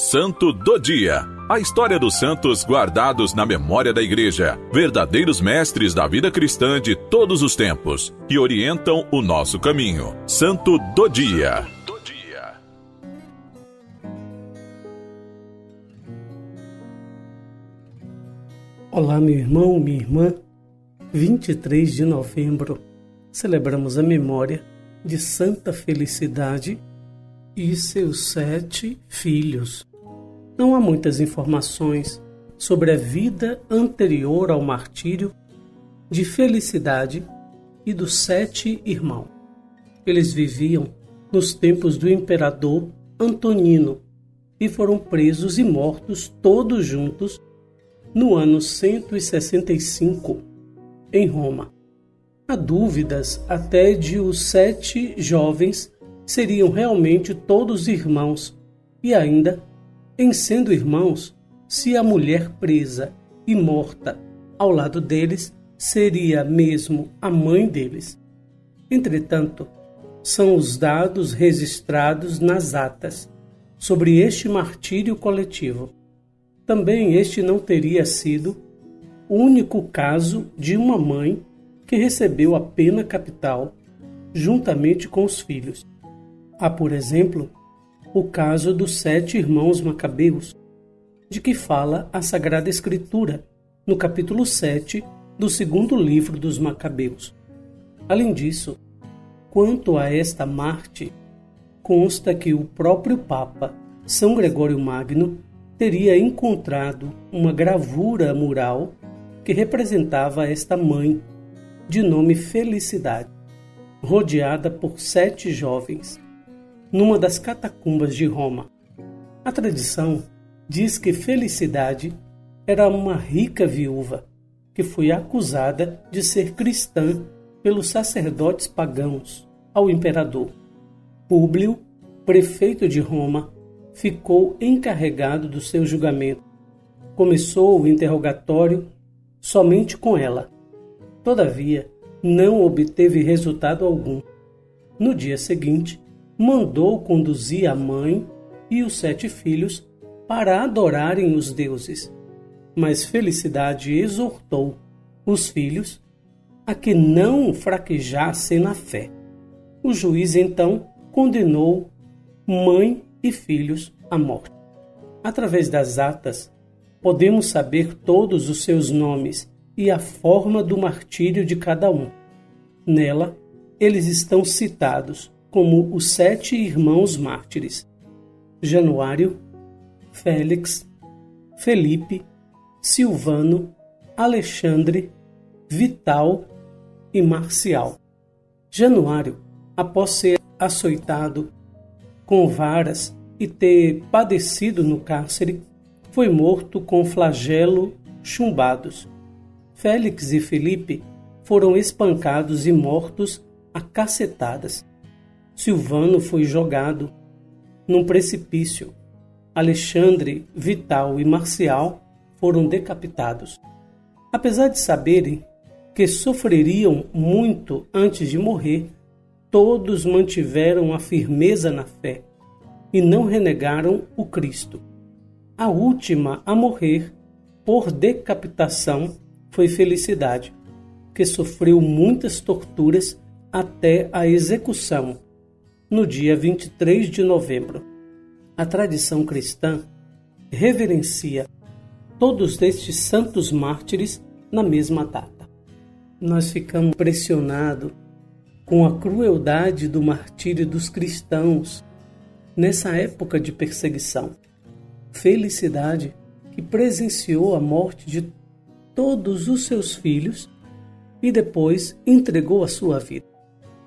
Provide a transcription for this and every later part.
Santo do Dia. A história dos santos guardados na memória da Igreja, verdadeiros mestres da vida cristã de todos os tempos, que orientam o nosso caminho. Santo do Dia. Olá, meu irmão, minha irmã. 23 de novembro, celebramos a memória de Santa Felicidade e seus sete filhos. Não há muitas informações sobre a vida anterior ao martírio de Felicidade e dos sete irmãos. Eles viviam nos tempos do imperador Antonino e foram presos e mortos todos juntos no ano 165 em Roma. Há dúvidas até de os sete jovens seriam realmente todos irmãos, e ainda, em sendo irmãos, se a mulher presa e morta ao lado deles seria mesmo a mãe deles. Entretanto, são os dados registrados nas atas sobre este martírio coletivo. Também este não teria sido o único caso de uma mãe que recebeu a pena capital juntamente com os filhos. Há, por exemplo, o caso dos sete irmãos macabeus, de que fala a Sagrada Escritura, no capítulo 7 do segundo livro dos Macabeus. Além disso, quanto a esta Marte, consta que o próprio Papa, São Gregório Magno, teria encontrado uma gravura mural que representava esta mãe, de nome Felicidade, rodeada por sete jovens, numa das catacumbas de Roma. A tradição diz que Felicidade era uma rica viúva que foi acusada de ser cristã pelos sacerdotes pagãos ao imperador. Públio, prefeito de Roma, ficou encarregado do seu julgamento. Começou o interrogatório somente com ela. Todavia, não obteve resultado algum. No dia seguinte, mandou conduzir a mãe e os sete filhos para adorarem os deuses. Mas Felicidade exortou os filhos a que não fraquejassem na fé. O juiz então condenou mãe e filhos à morte. Através das atas, podemos saber todos os seus nomes e a forma do martírio de cada um. Nela, eles estão citados como os sete irmãos mártires: Januário, Félix, Felipe, Silvano, Alexandre, Vital e Marcial. Januário, após ser açoitado com varas e ter padecido no cárcere, foi morto com flagelo chumbados. Félix e Felipe foram espancados e mortos a cacetadas. Silvano foi jogado num precipício. Alexandre, Vital e Marcial foram decapitados. Apesar de saberem que sofreriam muito antes de morrer, todos mantiveram a firmeza na fé e não renegaram o Cristo. A última a morrer por decapitação foi Felicidade, que sofreu muitas torturas até a execução, no dia 23 de novembro. A tradição cristã reverencia todos estes santos mártires na mesma data. Nós ficamos impressionados com a crueldade do martírio dos cristãos nessa época de perseguição. Felicidade que presenciou a morte de todos os seus filhos e depois entregou a sua vida.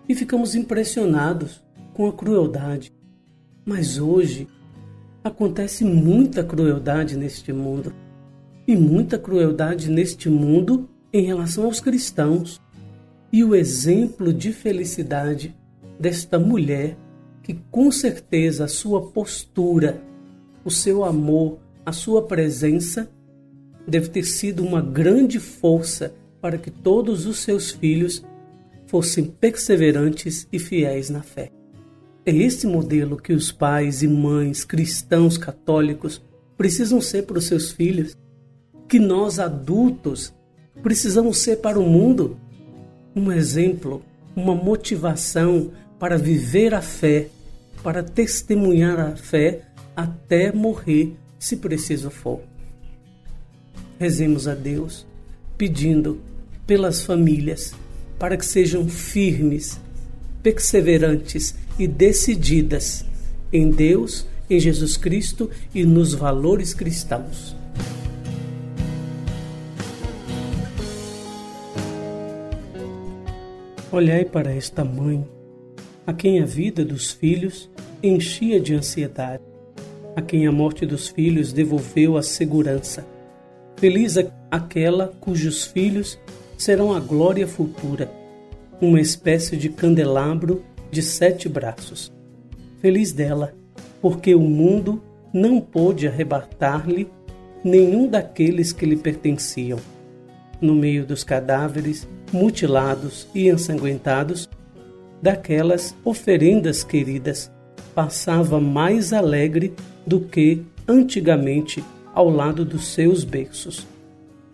E ficamos impressionados com a crueldade. Mas hoje acontece muita crueldade neste mundo. E muita crueldade neste mundo em relação aos cristãos. E o exemplo de felicidade desta mulher, que com certeza a sua postura, o seu amor, a sua presença deve ter sido uma grande força para que todos os seus filhos fossem perseverantes e fiéis na fé. É esse modelo que os pais e mães cristãos católicos precisam ser para os seus filhos, que nós adultos precisamos ser para o mundo. Um exemplo, uma motivação para viver a fé, para testemunhar a fé até morrer, se preciso for. Rezemos a Deus, pedindo pelas famílias para que sejam firmes, perseverantes e decididas em Deus, em Jesus Cristo e nos valores cristãos. Olhai para esta mãe, a quem a vida dos filhos enchia de ansiedade, a quem a morte dos filhos devolveu a segurança. Feliz aquela cujos filhos serão a glória futura, uma espécie de candelabro de sete braços. Feliz dela, porque o mundo não pôde arrebatar-lhe nenhum daqueles que lhe pertenciam. No meio dos cadáveres, mutilados e ensanguentados, daquelas oferendas queridas, passava mais alegre do que antigamente ao lado dos seus berços,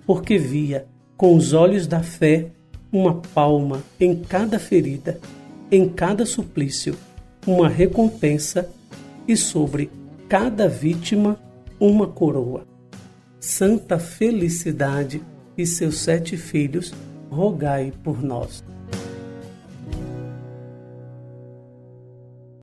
porque via com os olhos da fé uma palma em cada ferida em cada suplício uma recompensa e sobre cada vítima uma coroa. Santa Felicidade e seus sete filhos, rogai por nós.